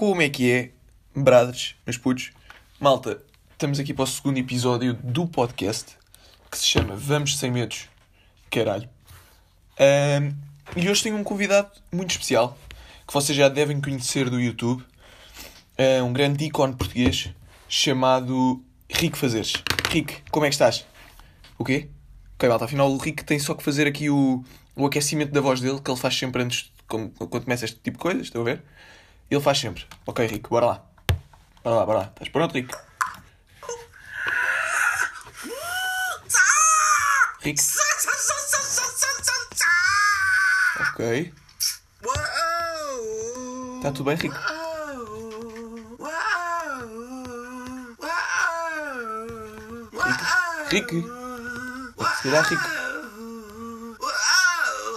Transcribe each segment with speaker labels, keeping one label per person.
Speaker 1: Como é que é, brothers, meus putos? Malta, estamos aqui para o segundo episódio do podcast que se chama Vamos Sem Medos, caralho. Ahm, e hoje tenho um convidado muito especial que vocês já devem conhecer do YouTube. Um grande ícone português chamado Rico Fazeres. Rico, como é que estás? O quê? Ok, malta, afinal o Rico tem só que fazer aqui o, o aquecimento da voz dele, que ele faz sempre antes, como, quando começa este tipo de coisas, estão a ver? Ele faz sempre. Ok, Rico, bora lá. Bora lá, bora lá. Estás pronto, Rico? Rico? Ok. Está tudo bem, Rico? Rico? Se calhar, Rico.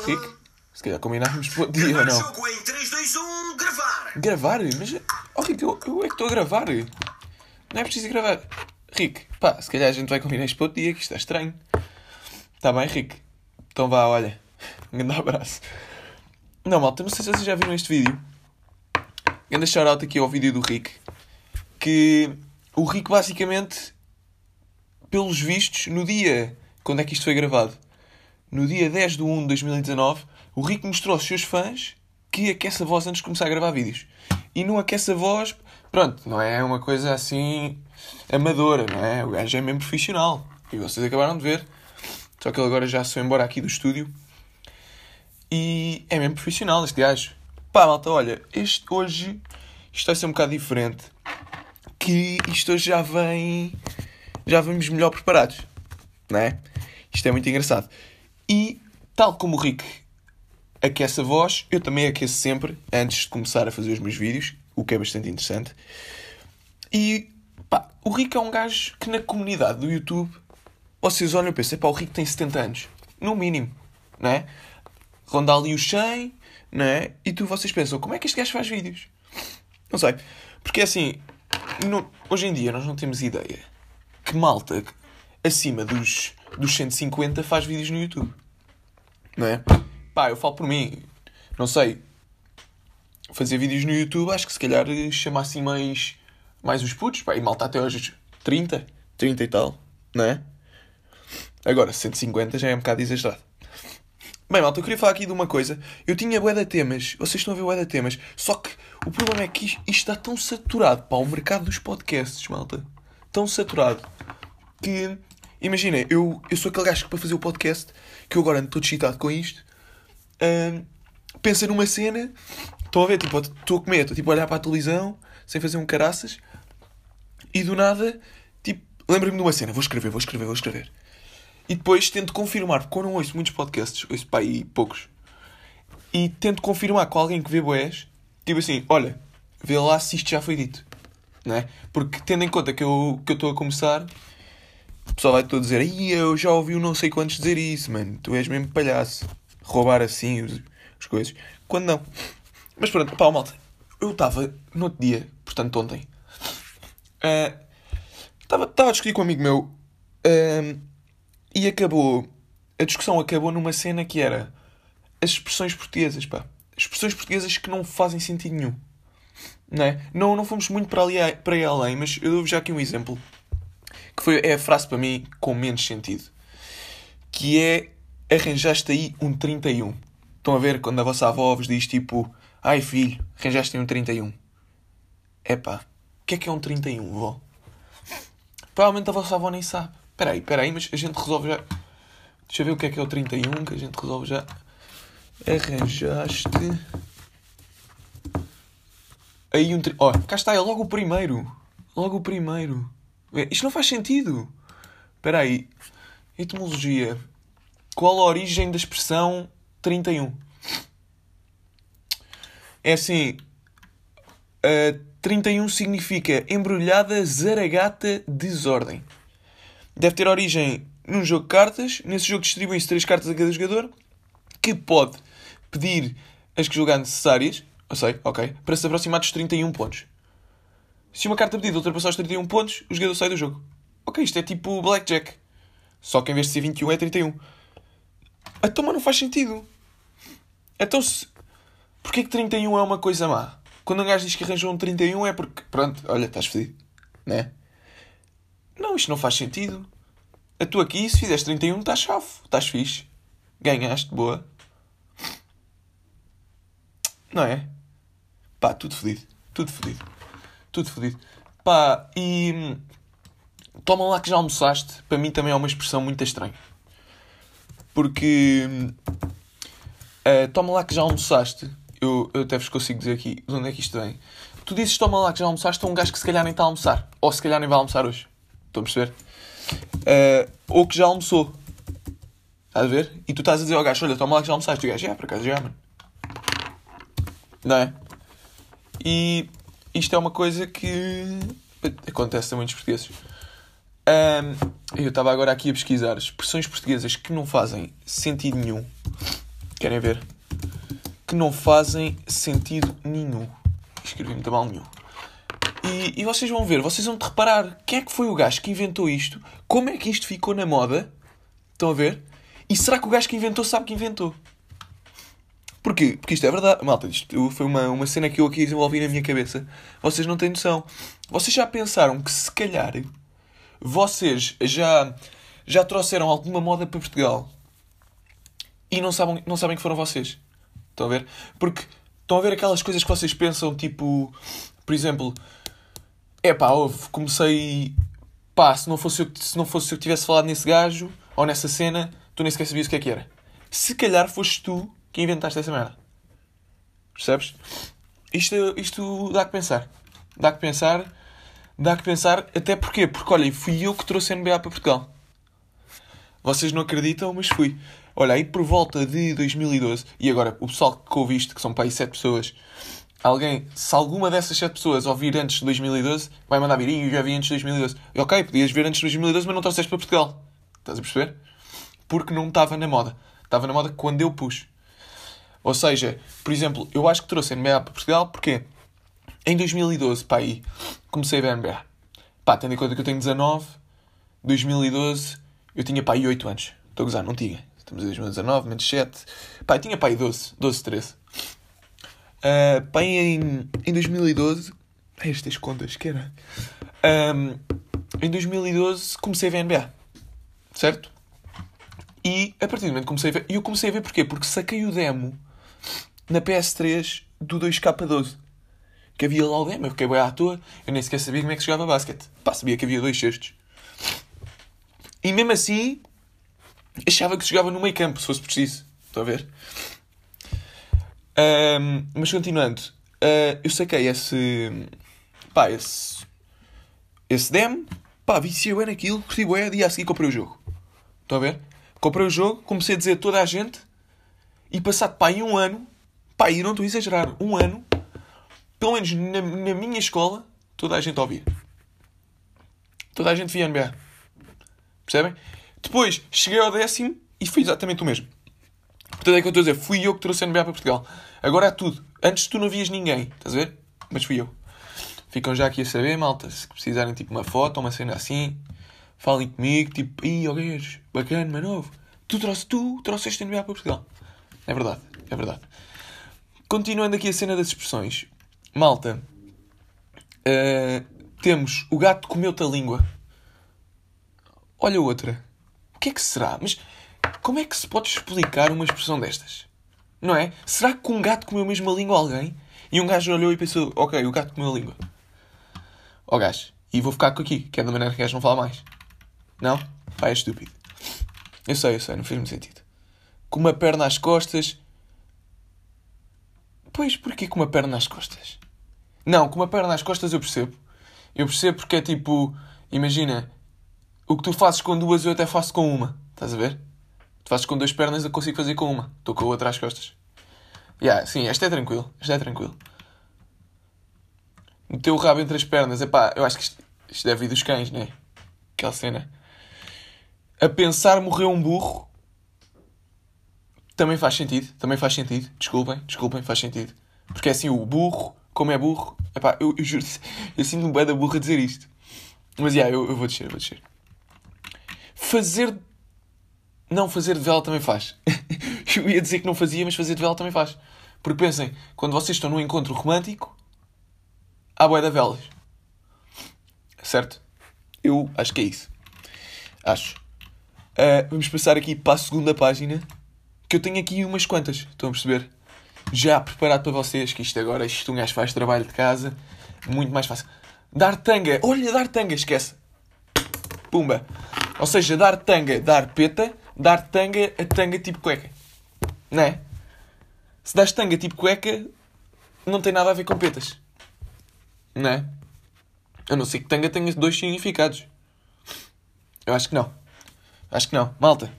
Speaker 1: Rico? Se calhar combinávamos para o dia ou não?
Speaker 2: Gravar!
Speaker 1: Mas. Oh, Rico, eu, eu é que estou a gravar. Não é preciso gravar. Rico, pá, se calhar a gente vai combinar isto para outro dia, que isto está estranho. Está bem, Rico? Então vá, olha. Um grande abraço. Não, malta, não sei se vocês já viram este vídeo. Grande shout-out aqui ao vídeo do Rick. Que o Rick basicamente, pelos vistos, no dia. Quando é que isto foi gravado? No dia 10 de 1 de 2019, o Rick mostrou aos seus fãs que aquece a voz antes de começar a gravar vídeos. E não aquece a voz, pronto, não é uma coisa assim amadora, não é? O gajo é mesmo profissional. E vocês acabaram de ver. Só que ele agora já se foi embora aqui do estúdio. E é mesmo profissional este gajo. Pá, malta, olha, este hoje isto vai ser um bocado diferente. Que isto hoje já vem. Já vamos melhor preparados. Não é? Isto é muito engraçado. E, tal como o Rick aquece a voz, eu também aqueço sempre antes de começar a fazer os meus vídeos, o que é bastante interessante. E, pá, o Rick é um gajo que na comunidade do YouTube vocês olham e pensam, pá, o Rick tem 70 anos. No mínimo, não é? Ronda ali os 100, não é? E tu, vocês pensam, como é que este gajo faz vídeos? Não sei. Porque assim, no- hoje em dia nós não temos ideia que malta acima dos, dos 150 faz vídeos no YouTube. Não é? Pá, eu falo por mim. Não sei. Fazer vídeos no YouTube acho que se calhar chama assim mais, mais os putos. Pá, e malta até hoje 30, 30 e tal, não é? Agora, 150 já é um bocado exagerado. Bem, malta, eu queria falar aqui de uma coisa. Eu tinha bué de temas. Vocês estão a ver bué de temas. Só que o problema é que isto, isto está tão saturado, pá, o mercado dos podcasts, malta. Tão saturado. Que, imaginem, eu, eu sou aquele gajo que para fazer o podcast, que eu agora ando todo excitado com isto, hum, pensa numa cena, estou a ver, tipo, estou a comer, estou tipo a olhar para a televisão, sem fazer um caraças, e do nada, tipo, lembro-me de uma cena, vou escrever, vou escrever, vou escrever. E depois tento confirmar, porque eu não ouço muitos podcasts, ouço para aí poucos. E tento confirmar com alguém que vê boés, tipo assim, olha, vê lá se isto já foi dito. É? Porque tendo em conta que eu que eu estou a começar, o pessoal vai todo dizer, eu já ouvi o não sei quantos dizer isso, mano, tu és mesmo palhaço. Roubar assim os, as coisas. Quando não. Mas pronto, pá, malta, eu estava no outro dia, portanto ontem, estava estava a discutir com um amigo meu ah, e acabou. A discussão acabou numa cena que era as expressões portuguesas, pá. Expressões portuguesas que não fazem sentido nenhum. Não é? Não, não fomos muito para, ali, para aí além, mas eu dou-vos já aqui um exemplo. Que foi, é a frase para mim com menos sentido. Que é arranjaste aí um 31. Estão a ver quando a vossa avó vos diz tipo Ai filho, arranjaste aí um 31. Epá, o que é que é um 31, vó? Provavelmente a vossa avó nem sabe. Espera aí, espera aí, mas a gente resolve já. Deixa eu ver o que é que é o 31, que a gente resolve já. Arranjaste. Aí um. Ó, cá está, é logo o primeiro. Logo o primeiro. É, Isto não faz sentido. Espera aí. Etimologia. Qual a origem da expressão 31? É assim. Uh, 31 significa embrulhada, zaragata, desordem. Deve ter origem num jogo de cartas. Nesse jogo distribuem-se três cartas a cada jogador que pode pedir as que julgar necessárias. Eu sei, ok. Para se aproximar dos 31 pontos. Se uma carta pedida ultrapassar os 31 pontos, o jogador sai do jogo. Ok, isto é tipo Blackjack. Só que em vez de ser 21 é 31. Então, mas não faz sentido. Então, se... porquê que 31 é uma coisa má? Quando um gajo diz que arranjou um 31 é porque, pronto, olha, estás fedido. Né? Não, isto não faz sentido. A tu aqui, se fizeres 31, estás chave. Estás fixe. Ganhaste, boa. Não é? Pá, tudo fedido. Tudo fedido. Tudo fedido. Pá, e... hum, Toma lá que já almoçaste. Para mim também é uma expressão muito estranha. Porque... Uh, toma lá que já almoçaste. Eu, eu até vos consigo dizer aqui de onde é que isto vem. Tu dizes toma lá que já almoçaste a um gajo que se calhar nem está a almoçar. Ou se calhar nem vai almoçar hoje. Estão a perceber? Uh, ou que já almoçou. Estás a ver? E tu estás a dizer ao gajo, olha, toma lá que já almoçaste. E o gajo, já, por acaso já, mano. Não é? E isto é uma coisa que acontece a muitos portugueses. Ahm, eu estava agora aqui a pesquisar expressões portuguesas que não fazem sentido nenhum. Querem ver? Que não fazem sentido nenhum. Escrevi muito mal nenhum. E, e vocês vão ver, vocês vão te reparar quem é que foi o gajo que inventou isto, como é que isto ficou na moda. Estão a ver? E será que o gajo que inventou sabe que inventou? Porquê? Porque isto é verdade. Malta, isto foi uma, uma cena que eu aqui desenvolvi na minha cabeça. Vocês não têm noção. Vocês já pensaram que se calhar vocês já, já trouxeram alguma moda para Portugal e não sabem, não sabem que foram vocês? Estão a ver? Porque estão a ver aquelas coisas que vocês pensam, tipo, por exemplo, é pá, comecei. Pá, se não, fosse eu, se não fosse eu que tivesse falado nesse gajo ou nessa cena, tu nem sequer sabias o que é que era. Se calhar foste tu que inventaste essa merda. Percebes? Isto, isto dá que pensar. Dá que pensar. Dá que pensar. Até porquê? Porque, olha, fui eu que trouxe a NBA para Portugal. Vocês não acreditam, mas fui. Olha, aí por volta de 2012, e agora o pessoal que ouve isto, que são para aí 7 pessoas, alguém, se alguma dessas 7 pessoas ouvir antes de 2012, vai mandar vir, "Ih, eu já vi antes de 2012. E, ok, podias ver antes de 2012, mas não trouxeste para Portugal. Estás a perceber? Porque não estava na moda. Estava na moda quando eu pus. Ou seja, por exemplo, eu acho que trouxe a NBA para Portugal porque em 2012, pá, aí, comecei a ver NBA. Pá, tendo em conta que eu tenho 19, 2012, eu tinha pá aí 8 anos. Estou a gozar, não tinha. Estamos em 2019, menos 7. Pá, tinha pá aí 12, 12, 13. Uh, pá, em, em 2012, é estas contas, que era? Ahm, em 2012 comecei a ver NBA. Certo? E a partir do momento que comecei a ver. E eu comecei a ver porquê? Porque saquei o demo na PS3 do 2K12. Que havia lá demo, eu fiquei bem à toa, eu nem sequer sabia como é que jogava basquete. Pá, sabia que havia dois cestos. E mesmo assim, achava que jogava no meio campo, se fosse preciso. Estão a ver? Ahm, mas continuando, ah, eu saquei esse. pá, esse. esse demo, pá, viciei bem naquilo, curti bué, dia a seguir comprei o jogo. Estão a ver? Comprei o jogo, comecei a dizer a toda a gente, e passado, pá, em um ano, pá, e não estou a exagerar, um ano, pelo menos na, na minha escola, toda a gente ouvia. Toda a gente via NBA. Percebem? Depois, cheguei ao décimo e foi exatamente o mesmo. Portanto, é que eu estou a dizer, fui eu que trouxe a NBA para Portugal. Agora é tudo. Antes tu não vias ninguém, estás a ver? Mas fui eu. Ficam já aqui a saber, malta, se precisarem tipo uma foto uma cena assim, falem comigo, tipo, ih, gajo, bacana, mas novo. Tu, trouxe, tu trouxeste a NBA para Portugal. É verdade, é verdade. Continuando aqui a cena das expressões. Malta, eh, temos o gato comeu-te a língua. Olha outra. O que é que será? Mas como é que se pode explicar uma expressão destas? Não é? Será que um gato comeu mesmo a língua a alguém? E um gajo olhou e pensou, ok, o gato comeu a língua. Ó gajo, e vou ficar com aqui, que é da maneira que o gajo não fala mais. Não? Pá, é estúpido. Eu sei, eu sei, não fez muito sentido. Com uma perna às costas. Pois, porquê com uma perna às costas? Não, com uma perna às costas eu percebo. Eu percebo porque é tipo, imagina, o que tu fazes com duas eu até faço com uma. Estás a ver? Tu fazes com duas pernas eu consigo fazer com uma. Estou com a outra às costas. Yeah, sim, esta é tranquilo. Esta é tranquilo. Meter o rabo entre as pernas. Epá, eu acho que isto, isto deve vir dos cães, né? Aquela cena. A pensar morreu um burro. Também faz sentido. Também faz sentido. Desculpem, desculpem, faz sentido. Porque é assim, o burro, como é burro... Epá, eu, eu juro eu sinto-me bem da burra dizer isto. Mas, yeah, eu, eu vou descer, eu vou descer. Fazer... Não, fazer de vela também faz. eu ia dizer que não fazia, mas fazer de vela também faz. Porque pensem, quando vocês estão num encontro romântico, há bué da velas. Certo? Eu acho que é isso. Acho. Uh, vamos passar aqui para a segunda página. Que eu tenho aqui umas quantas. Estão a perceber? Já preparado para vocês. Que isto agora, isto um gajo faz trabalho de casa. Muito mais fácil. Dar tanga. Olha, dar tanga. Esquece. Pumba. Ou seja, dar tanga, dar peta. Dar tanga a tanga tipo cueca. Não é? Se dás tanga tipo cueca, não tem nada a ver com petas. Não é? A não ser que tanga tenha dois significados. Eu acho que não. Acho que não. Malta.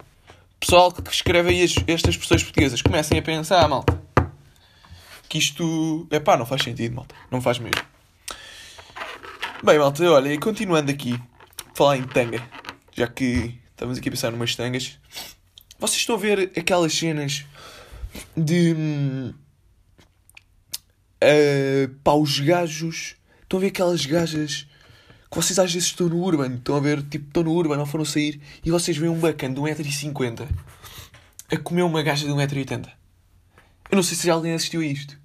Speaker 1: Pessoal que escreve aí estas pessoas portuguesas, comecem a pensar, malta. Que isto. É pá, não faz sentido, malta. Não faz mesmo. Bem, malta, olha, continuando aqui, falar em tanga, já que estamos aqui a pensar numas tangas. Vocês estão a ver aquelas cenas de. Uh, pá, os gajos. Estão a ver aquelas gajas que vocês às vezes estão no Urban. Estão a ver, tipo, estão no Urban, não foram sair. E vocês veem um bacana de 1,50m a comer uma gaja de 1,80m. Eu não sei se alguém assistiu a isto.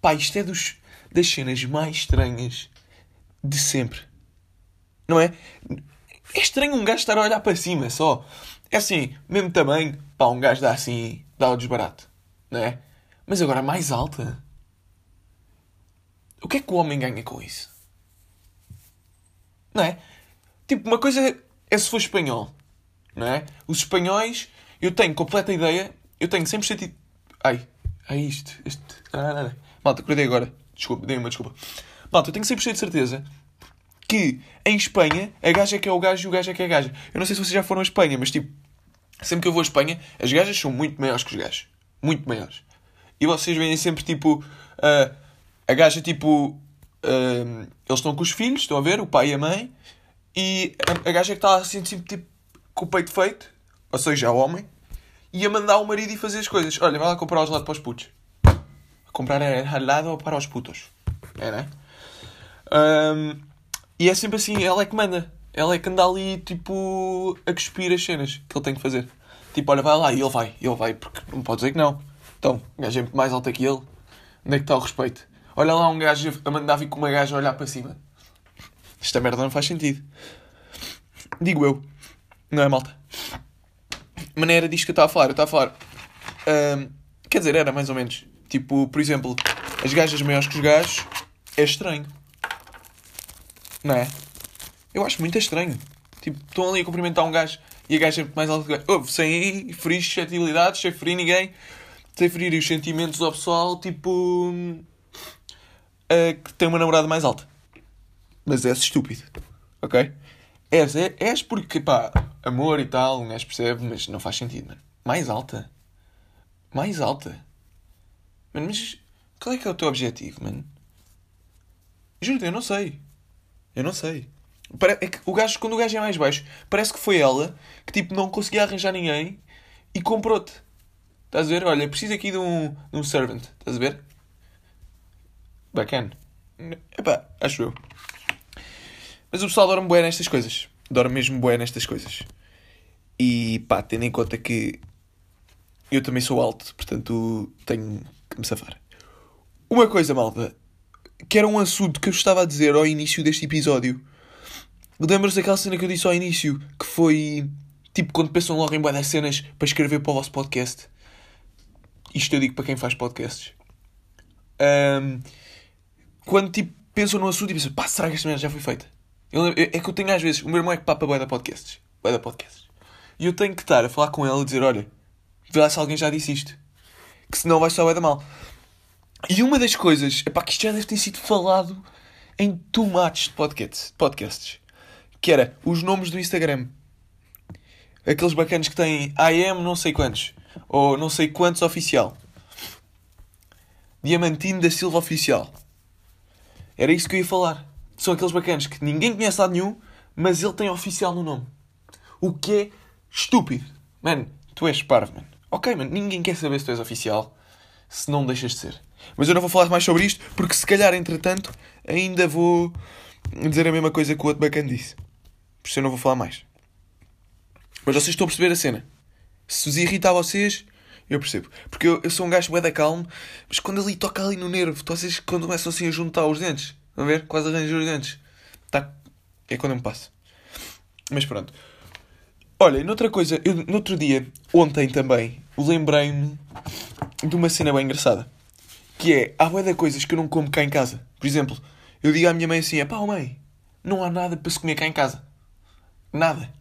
Speaker 1: Pá, isto é dos, das cenas mais estranhas de sempre. Não é? É estranho um gajo estar a olhar para cima só. É assim, mesmo tamanho, pá, um gajo dá assim, dá o desbarato. Não é? Mas agora mais alta. O que é que o homem ganha com isso? Não é? Tipo, uma coisa é se for espanhol. Não é? Os espanhóis, eu tenho completa ideia, eu tenho 100% de... Ai, é isto, este... Ah, Malta, acordei agora. Desculpa, dei uma desculpa. Malta, eu tenho 100% de certeza que em Espanha a gaja é que é o gajo e o gajo é que é a gaja. Eu não sei se vocês já foram a Espanha, mas tipo, sempre que eu vou a Espanha, as gajas são muito maiores que os gajos. Muito maiores. E vocês veem sempre tipo. Uh, a gaja tipo. Uh, eles estão com os filhos, estão a ver? O pai e a mãe. E a, a gaja é que está assim, tipo, tipo, com o peito feito, ou seja, o homem, e a mandar o marido ir fazer as coisas. Olha, vai lá comprar os lados para os putos. Comprar helado para os putos. É, né? Um, e é sempre assim, ela é que manda. Ela é que anda ali, tipo, a cuspir as cenas que ele tem que fazer. Tipo, olha, vai lá, e ele vai, ele vai, porque não pode dizer que não. Então, o gajo é mais alto que ele. Onde é que está o respeito? Olha lá um gajo a mandar vir com uma gaja a olhar para cima. Esta merda não faz sentido. Digo eu. Não é, malta? Mas era disto que eu estava a falar. Eu estava a falar... Um, quer dizer, era mais ou menos. Tipo, por exemplo, as gajas maiores que os gajos é estranho. Não é? Eu acho muito estranho. Tipo, estão ali a cumprimentar um gajo e a gaja é mais alta que o gajo. Ouve, sem ferir suscetibilidades, sem ferir ninguém sem ferir os sentimentos ao pessoal, tipo. Uh, que tem uma namorada mais alta. Mas és estúpido. Ok? És, é, és porque, pá, amor e tal, um gajo percebe, mas não faz sentido, mano. Mais alta. Mais alta. Mano, mas qual é que é o teu objetivo, mano? Juro, eu não sei. Eu não sei. É que o gajo, quando o gajo é mais baixo, parece que foi ela que tipo não conseguia arranjar ninguém e comprou-te. Estás a ver? Olha, preciso aqui de um, de um servant. Estás a ver? Bacana. Epá, acho eu. Mas o pessoal dorme bué nestas coisas. Dorme mesmo bué nestas coisas. E pá, tendo em conta que eu também sou alto, portanto tenho que me safar. Uma coisa, malta, que era um assunto que eu estava a dizer ao início deste episódio. Lembras daquela cena que eu disse ao início? Que foi tipo quando pensam logo em das cenas para escrever para o vosso podcast. Isto eu digo para quem faz podcasts. Um, quando tipo, pensam no assunto e pensam, pá, será que esta merda já foi feita? Eu, é que eu tenho às vezes, o meu irmão é que papa bué da podcasts. Bué da podcasts. E eu tenho que estar a falar com ele e dizer, olha, vê lá se alguém já disse isto. Que senão vai bué da mal. E uma das coisas, é pá, que isto já deve ter sido falado em tomates de podcasts, podcasts. Que era os nomes do Instagram. Aqueles bacanas que têm am não sei quantos ou não sei quantos oficial. Diamantino da Silva Oficial. Era isso que eu ia falar. São aqueles bacanas que ninguém conhece lado nenhum, mas ele tem oficial no nome. O que é estúpido. Mano, tu és parvo, mano. Ok, mano, ninguém quer saber se tu és oficial se não deixas de ser. Mas eu não vou falar mais sobre isto, porque se calhar, entretanto, ainda vou dizer a mesma coisa que o outro bacana disse. Por isso eu não vou falar mais. Mas vocês estão a perceber a cena. Se vos irrita a vocês, eu percebo. Porque eu, eu sou um gajo bué da calmo, mas quando ele toca ali no nervo, vocês quando começam assim a juntar os dentes, a ver? Quase arranjo os dentes. Tá. É quando eu me passo. Mas pronto. Olha, noutra coisa, eu, no outro dia, ontem também, lembrei-me de uma cena bem engraçada. Que é, há bué de coisas que eu não como cá em casa. Por exemplo, eu digo à minha mãe assim, pá, mãe, não há nada para se comer cá em casa. Nada.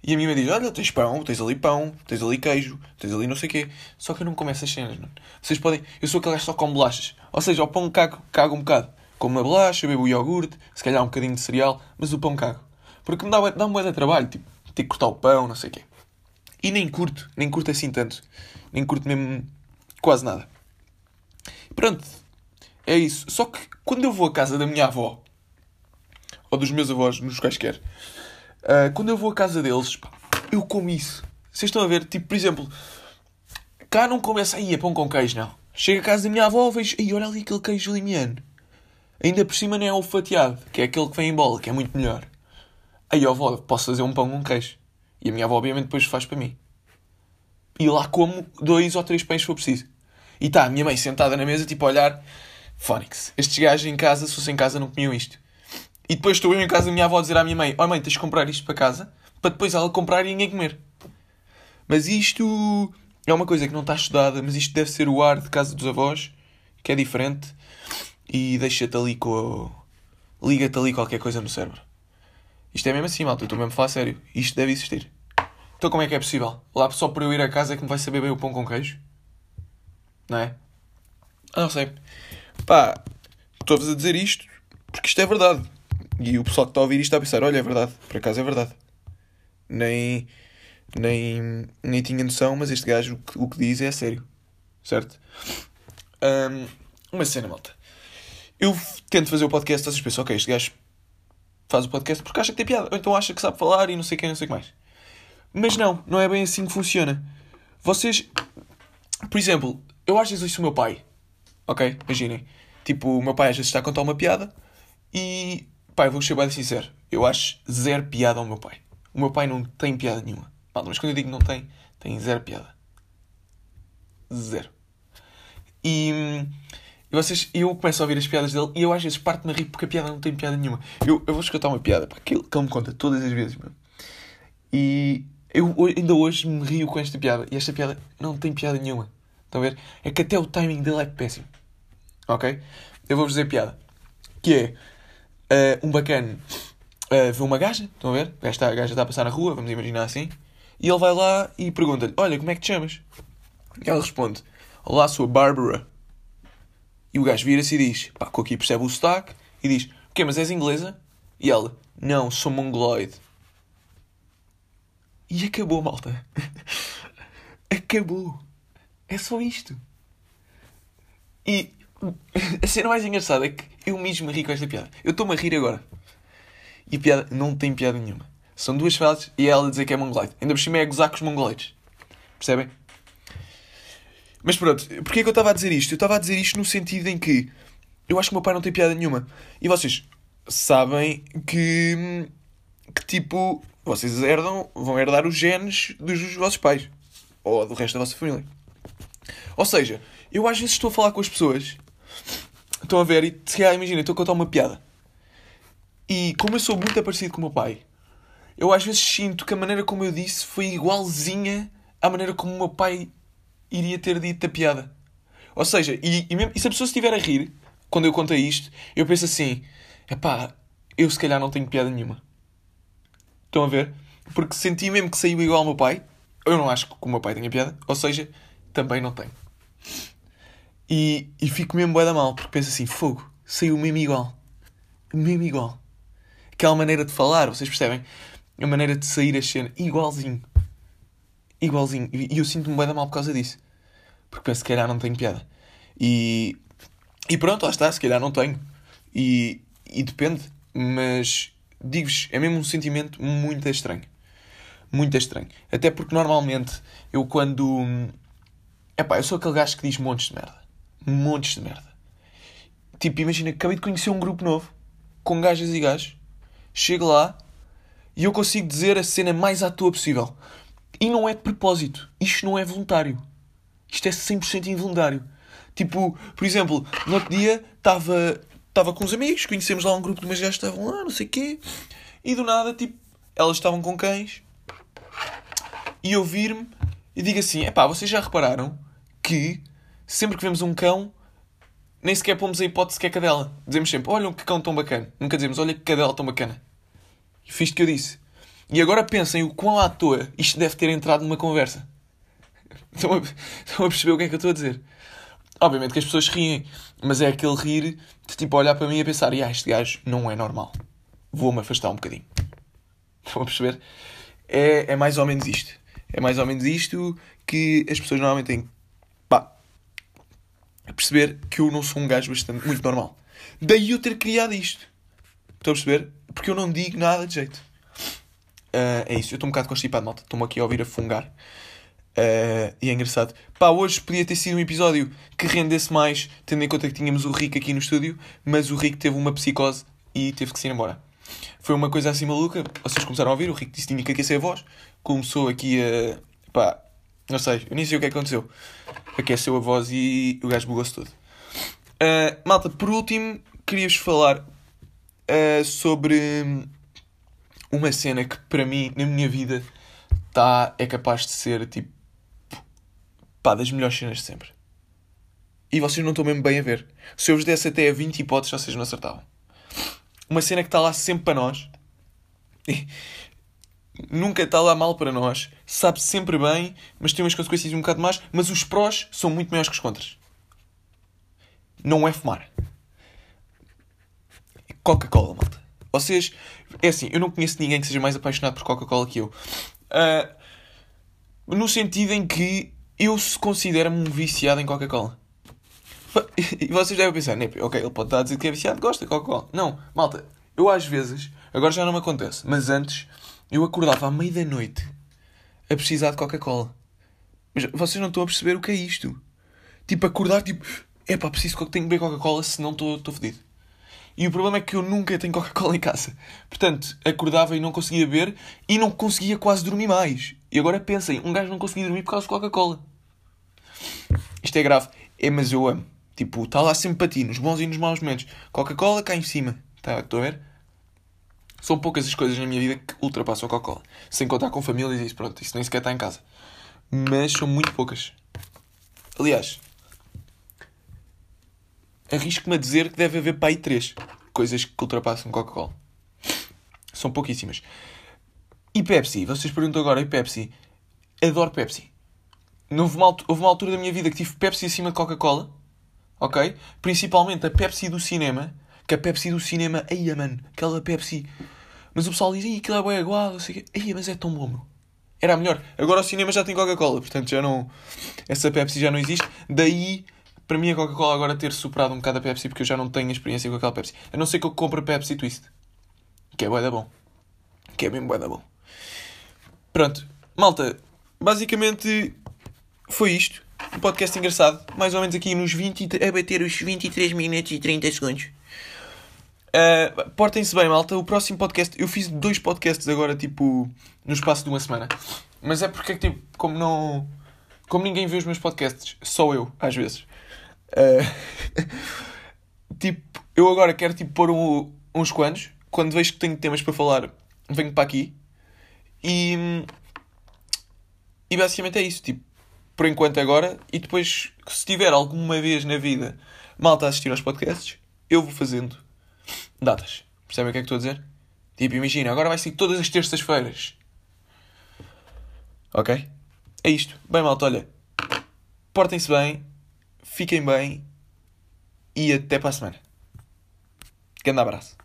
Speaker 1: E a minha mãe diz, olha, tens pão, tens ali pão, tens ali queijo, tens ali não sei o quê. Só que eu não como essas cenas, mano. Vocês podem... Eu sou aquele gajo que só come bolachas. Ou seja, o pão cago, cago um bocado. Como uma bolacha, bebo iogurte, se calhar um bocadinho de cereal, mas o pão cago. Porque me dá, dá um bué de trabalho, tipo, ter que cortar o pão, não sei o quê. E nem curto, nem curto assim tanto. Nem curto mesmo quase nada. Pronto, é isso. Só que quando eu vou à casa da minha avó, ou dos meus avós, nos quaisquer, uh, quando eu vou à casa deles, pá, eu como isso. Vocês estão a ver? Tipo, por exemplo, cá não começa aí, é pão com queijo, não. Chega à casa da minha avó, vejo, e olha ali aquele queijo limiano. Ainda por cima nem é o fatiado, que é aquele que vem em bola, que é muito melhor. Aí, avó, posso fazer um pão com queijo. E a minha avó, obviamente, depois faz para mim. E lá como dois ou três pães se for preciso. E está a minha mãe sentada na mesa, tipo, a olhar. Fónix, estes gajos em casa, se fossem em casa, não comiam isto. E depois estou eu em casa da minha avó a dizer à minha mãe: Ó oh, mãe, tens de comprar isto para casa, para depois ela comprar e ninguém comer. Mas isto é uma coisa que não está estudada, mas isto deve ser o ar de casa dos avós, que é diferente, e deixa-te ali com. liga-te ali qualquer coisa no cérebro. Isto é mesmo assim, malta, eu estou mesmo a falar sério. Isto deve existir. Então como é que é possível? Lá só por eu ir a casa é que me vai saber bem o pão com queijo? Não é? Ah, não sei. Pá, estou-vos a dizer isto porque isto é verdade. E o pessoal que está a ouvir isto está a pensar: olha, é verdade, por acaso é verdade. Nem, nem, nem tinha noção, mas este gajo o que, o que diz é sério. Certo? Um, uma cena, malta. Eu tento fazer o podcast, vocês pensam, ok, este gajo faz o podcast porque acha que tem piada, ou então acha que sabe falar e não sei quem, não sei o que mais. Mas não, não é bem assim que funciona. Vocês, por exemplo, eu às vezes ouço o meu pai, ok? Imaginem. Tipo, o meu pai às vezes está a contar uma piada e, pai, vou ser bem sincero, eu acho zero piada ao meu pai. O meu pai não tem piada nenhuma. Mas quando eu digo não tem, tem zero piada. Zero. E, e vocês, eu começo a ouvir as piadas dele e eu às vezes parto-me a rir porque a piada não tem piada nenhuma. Eu, eu vou escutar uma piada, pá, que, ele, ele me conta todas as vezes, meu. E eu ainda hoje me rio com esta piada. E esta piada não tem piada nenhuma. Estão a ver? É que até o timing dele é péssimo. Ok? Eu vou-vos dizer piada. Que é uh, um bacana uh, vê uma gaja, estão a ver? Esta gaja está a passar na rua, vamos imaginar assim. E ele vai lá e pergunta-lhe: Olha, como é que te chamas? E ela responde: Olá, sou a Bárbara. E o gajo vira-se e diz: Pá, com aqui percebe o sotaque. E diz: O quê, mas és inglesa? E ela: Não, sou mongoloide. E acabou, malta. acabou. É só isto. E a cena mais engraçada é que eu mesmo me ri com esta piada. Eu estou-me a rir agora. E a piada não tem piada nenhuma. São duas frases e ela a dizer que é mongoloide. Ainda por cima é gozar com os mongoloides. Percebem? Mas pronto, porquê é que eu estava a dizer isto? Eu estava a dizer isto no sentido em que eu acho que o meu pai não tem piada nenhuma. E vocês sabem que, que tipo, vocês herdam, vão herdar os genes dos vossos pais. Ou do resto da vossa família. Ou seja, eu às vezes estou a falar com as pessoas, estão a ver, e se calhar, imagina, estou a contar uma piada. E como eu sou muito parecido com o meu pai, eu às vezes sinto que a maneira como eu disse foi igualzinha à maneira como o meu pai iria ter dito a piada. Ou seja, e, e, mesmo, e se a pessoa estiver a rir, quando eu contei isto, eu penso assim: epá, eu se calhar não tenho piada nenhuma. Estão a ver? Porque senti mesmo que saiu igual ao meu pai. Eu não acho que o meu pai tenha piada. Ou seja, também não tenho. E, e fico mesmo bué da mal, porque penso assim, fogo, saiu mesmo igual. Mesmo igual. Aquela maneira de falar, vocês percebem? A maneira de sair a cena, igualzinho. Igualzinho. E, eu sinto-me bué da mal por causa disso. Porque penso que calhar não tenho piada. E, e pronto, lá está, se calhar não tenho. E, e depende, mas digo-vos, é mesmo um sentimento muito estranho. Muito estranho. Até porque normalmente eu quando Epá, eu sou aquele gajo que diz montes de merda. Montes de merda. Tipo, imagina, acabei de conhecer um grupo novo, com gajas e gajos. Chego lá e eu consigo dizer a cena mais à toa possível. E não é de propósito. Isto não é voluntário. Isto é 100% involuntário. Tipo, por exemplo, no outro dia estava estava com uns amigos, conhecemos lá um grupo de umas gajas que estavam lá, não sei o quê. E do nada, tipo, elas estavam com cães. E eu vir-me e digo assim: epá, vocês já repararam que sempre que vemos um cão, nem sequer pomos a hipótese que é cadela. Dizemos sempre: olha que cão tão bacana. Nunca dizemos: olha que cadela tão bacana. E fiz o que eu disse. E agora pensem o quão à toa isto deve ter entrado numa conversa. Estão a, estão a perceber o que é que eu estou a dizer? Obviamente que as pessoas riem, mas é aquele rir de tipo olhar para mim e pensar: ah, este gajo não é normal. Vou-me afastar um bocadinho. Estão a perceber? É, é mais ou menos isto. É mais ou menos isto que as pessoas normalmente têm pá, a perceber que eu não sou um gajo bastante, muito normal. Daí eu ter criado isto. Estão a perceber? Porque eu não digo nada de jeito. Uh, é isso, eu estou um bocado constipado, malta. Estou-me aqui a ouvir a fungar. Uh, e é engraçado. Pá, hoje podia ter sido um episódio que rendesse mais, tendo em conta que tínhamos o Rico aqui no estúdio, mas o Rico teve uma psicose e teve que se ir embora. Foi uma coisa assim maluca. Vocês começaram a ouvir, o Rico disse que tinha que aquecer a voz. Começou aqui a. pá, não sei, eu nem sei o que é aconteceu. Aqueceu a voz e o gajo bugou-se todo. Uh, malta, por último, queria-vos falar uh, sobre uma cena que para mim, na minha vida, tá, é capaz de ser tipo pá, das melhores cenas de sempre. E vocês não estão mesmo bem a ver. Se eu vos desse até a 20 hipóteses, vocês não acertavam. Uma cena que está lá sempre para nós. Nunca está lá mal para nós. Sabe sempre bem, mas tem umas consequências um bocado más. Mas os prós são muito maiores que os contras. Não é fumar. Coca-Cola, malta. Vocês. É assim, eu não conheço ninguém que seja mais apaixonado por Coca-Cola que eu. Uh, no sentido em que eu considero-me um viciado em Coca-Cola. E vocês devem pensar, ok, ele pode estar a dizer que é viciado, gosta de Coca-Cola. Não, malta, eu às vezes, agora já não me acontece, mas antes eu acordava à meia da noite a precisar de Coca-Cola. Mas vocês não estão a perceber o que é isto. Tipo, acordar, tipo, é pá, preciso que tenho que beber Coca-Cola, senão estou fodido. E o problema é que eu nunca tenho Coca-Cola em casa. Portanto, acordava e não conseguia beber e não conseguia quase dormir mais. E agora pensem, um gajo não conseguia dormir por causa de Coca-Cola. Isto é grave. É, mas eu amo. Tipo, está lá sempre para ti, nos bons e nos maus momentos. Coca-Cola cá em cima. Tá, estou a ver? São poucas as coisas na minha vida que ultrapassam a Coca-Cola. Sem contar com famílias e isso, pronto. Isso nem sequer está em casa. Mas são muito poucas. Aliás, arrisco-me a dizer que deve haver para aí três coisas que ultrapassam Coca-Cola. São pouquíssimas. E Pepsi? Vocês perguntam agora, e Pepsi? Adoro Pepsi. Houve uma, houve uma altura da minha vida que tive Pepsi acima de Coca-Cola. Ok? Principalmente a Pepsi do cinema. Que a Pepsi do cinema... Eia, mano. Aquela Pepsi... Mas o pessoal diz... Ih, aquilo é bem aguado. Eia, mas é tão bom, meu. Era melhor. Agora o cinema já tem Coca-Cola. Portanto, já não... Essa Pepsi já não existe. Daí para mim a Coca-Cola agora ter superado um bocado a Pepsi porque eu já não tenho experiência com aquela Pepsi. A não ser que eu compre Pepsi Twist. Que é bué da bom. Que é bem bué da bom. Pronto. Malta, basicamente foi isto. Um podcast engraçado. Mais ou menos aqui nos 20... A bater os 23 minutos e 30 segundos. Uh, Portem-se bem, malta. O próximo podcast... Eu fiz dois podcasts agora, tipo... No espaço de uma semana. Mas é porque, tipo, como não... Como ninguém vê os meus podcasts, só eu, às vezes. Uh, tipo, eu agora quero tipo pôr um, uns quantos. Quando vejo que tenho temas para falar, venho para aqui. E, e basicamente é isso. Tipo, por enquanto agora. E depois, se tiver alguma vez na vida malta a assistir aos podcasts, eu vou fazendo datas. Percebem o que é que estou a dizer? Tipo, imagina, agora vai ser todas as terças-feiras. Ok? É isto. Bem, malta, olha. Portem-se bem fiquem bem e até para a semana. Grande abraço.